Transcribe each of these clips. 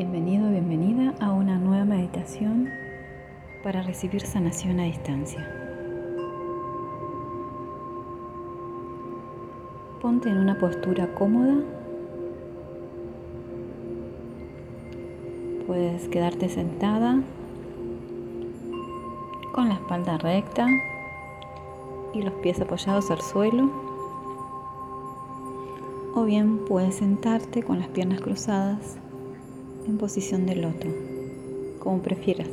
Bienvenido, bienvenida a una nueva meditación para recibir sanación a distancia. Ponte en una postura cómoda. Puedes quedarte sentada con la espalda recta y los pies apoyados al suelo. O bien puedes sentarte con las piernas cruzadas en posición de loto, como prefieras.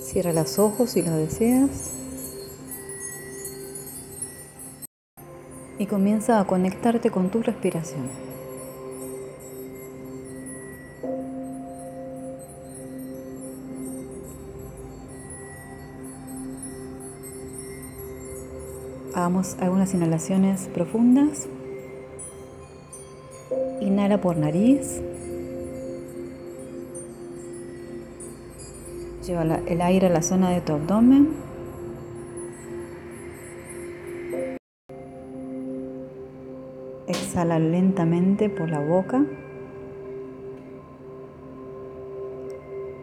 Cierra los ojos si lo deseas. Y comienza a conectarte con tu respiración. Hagamos algunas inhalaciones profundas. Inhala por nariz. Lleva el aire a la zona de tu abdomen. Exhala lentamente por la boca.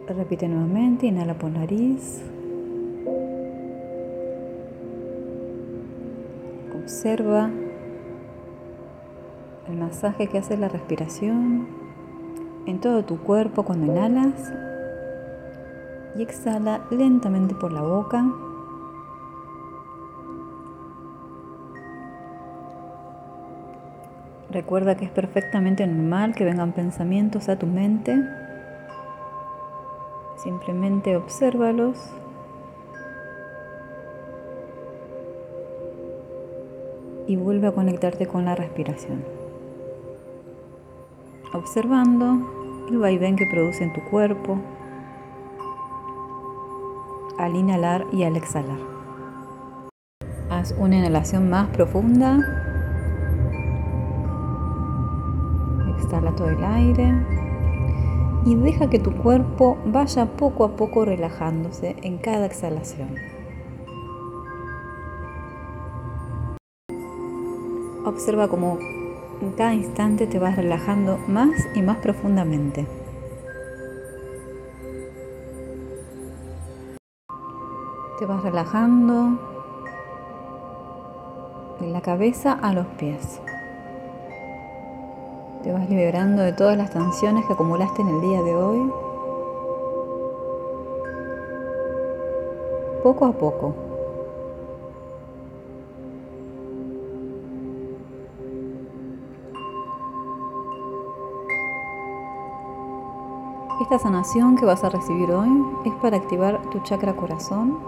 Repite nuevamente, inhala por nariz. Observa el masaje que hace la respiración en todo tu cuerpo cuando inhalas y exhala lentamente por la boca. Recuerda que es perfectamente normal que vengan pensamientos a tu mente. Simplemente obsérvalos y vuelve a conectarte con la respiración observando el vaivén que produce en tu cuerpo al inhalar y al exhalar. Haz una inhalación más profunda. Exhala todo el aire y deja que tu cuerpo vaya poco a poco relajándose en cada exhalación. Observa cómo en cada instante te vas relajando más y más profundamente. Te vas relajando de la cabeza a los pies. Te vas liberando de todas las tensiones que acumulaste en el día de hoy. Poco a poco. Esta sanación que vas a recibir hoy es para activar tu chakra corazón.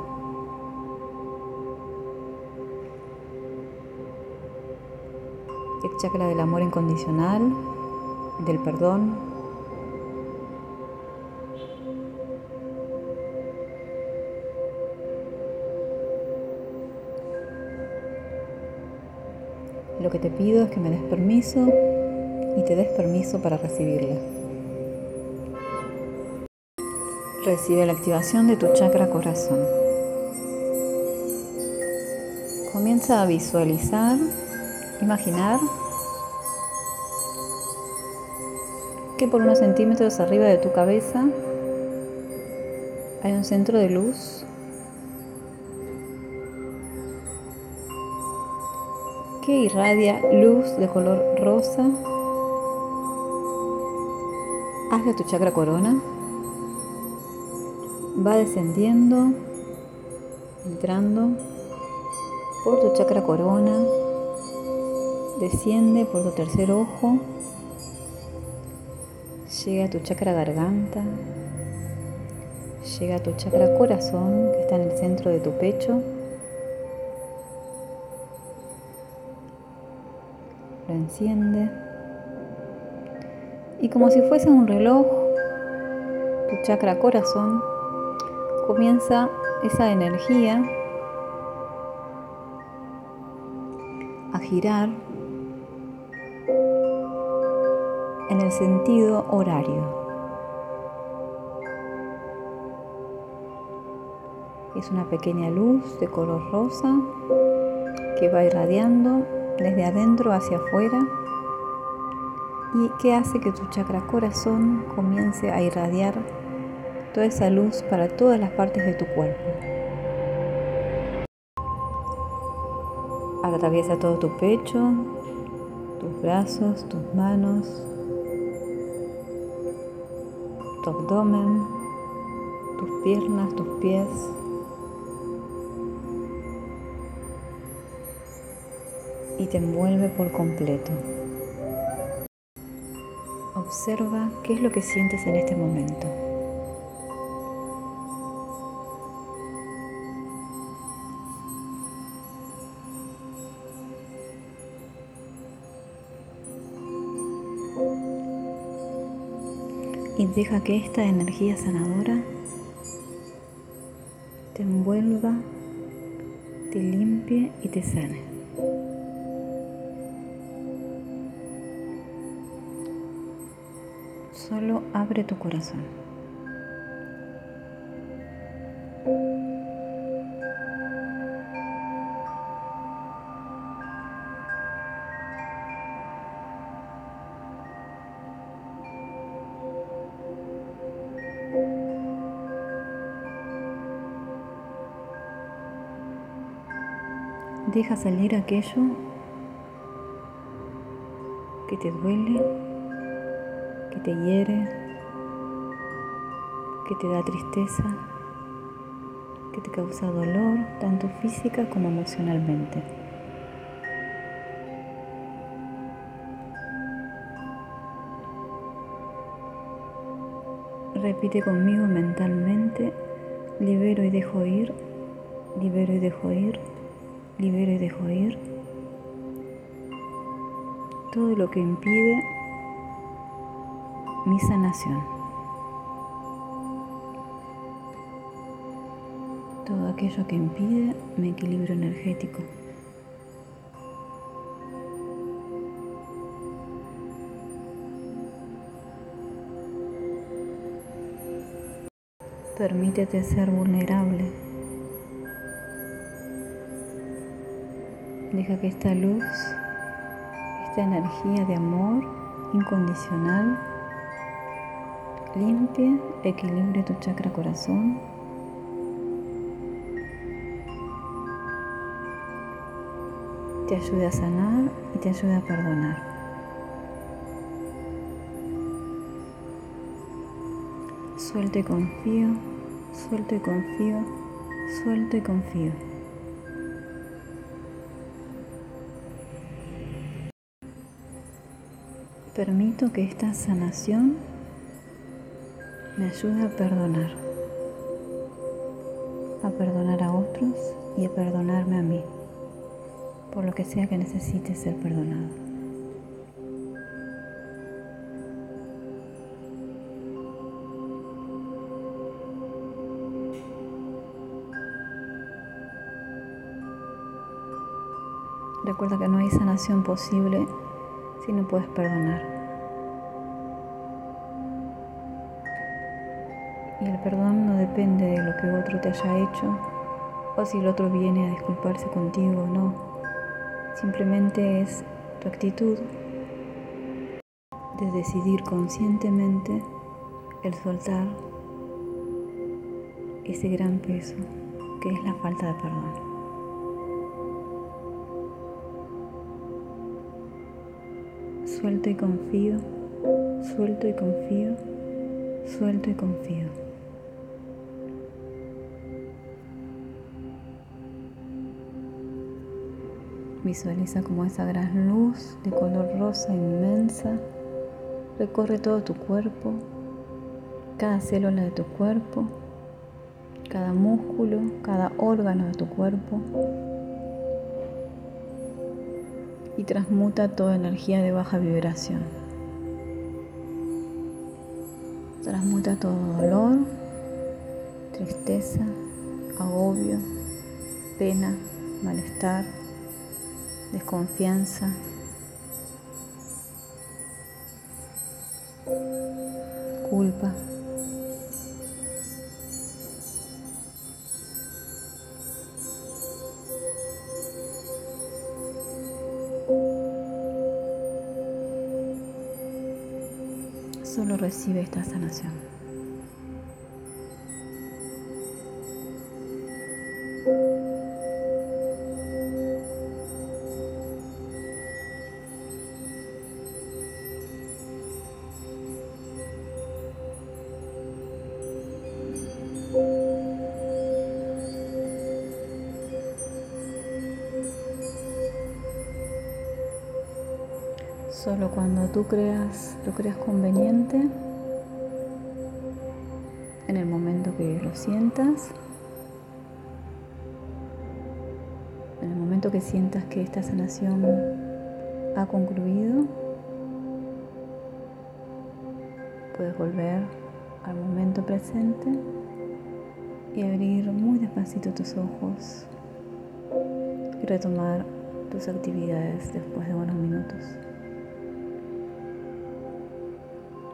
El chakra del amor incondicional, del perdón. Lo que te pido es que me des permiso y te des permiso para recibirla. Recibe la activación de tu chakra corazón. Comienza a visualizar, imaginar que por unos centímetros arriba de tu cabeza hay un centro de luz. Que irradia luz de color rosa. Hacia tu chakra corona va descendiendo, entrando por tu chakra corona, desciende por tu tercer ojo, llega a tu chakra garganta, llega a tu chakra corazón que está en el centro de tu pecho. Lo enciende. Y como si fuese un reloj, tu chakra corazón comienza esa energía a girar en el sentido horario. Es una pequeña luz de color rosa que va irradiando desde adentro hacia afuera y que hace que tu chakra corazón comience a irradiar toda esa luz para todas las partes de tu cuerpo. Atraviesa todo tu pecho, tus brazos, tus manos, tu abdomen, tus piernas, tus pies. Y te envuelve por completo. Observa qué es lo que sientes en este momento. Y deja que esta energía sanadora te envuelva, te limpie y te sane. Solo abre tu corazón. Deja salir aquello que te duele, que te hiere, que te da tristeza, que te causa dolor, tanto física como emocionalmente. Repite conmigo mentalmente, libero y dejo ir, libero y dejo ir, libero y dejo ir todo lo que impide mi sanación. Todo aquello que impide mi equilibrio energético. Permítete ser vulnerable. Deja que esta luz, esta energía de amor incondicional, limpie, equilibre tu chakra corazón. Te ayude a sanar y te ayude a perdonar. Suelto y confío, suelto y confío, suelto y confío. Permito que esta sanación me ayude a perdonar, a perdonar a otros y a perdonarme a mí, por lo que sea que necesite ser perdonado. Recuerda que no hay sanación posible si no puedes perdonar. Y el perdón no depende de lo que otro te haya hecho o si el otro viene a disculparse contigo o no. Simplemente es tu actitud de decidir conscientemente el soltar ese gran peso que es la falta de perdón. Suelto y confío, suelto y confío, suelto y confío. Visualiza como esa gran luz de color rosa inmensa recorre todo tu cuerpo, cada célula de tu cuerpo, cada músculo, cada órgano de tu cuerpo y transmuta toda energía de baja vibración. Transmuta todo dolor, tristeza, agobio, pena, malestar, desconfianza, culpa. Recibe esta sanación. Solo cuando tú creas, lo creas conveniente, en el momento que lo sientas, en el momento que sientas que esta sanación ha concluido, puedes volver al momento presente y abrir muy despacito tus ojos y retomar tus actividades después de unos minutos.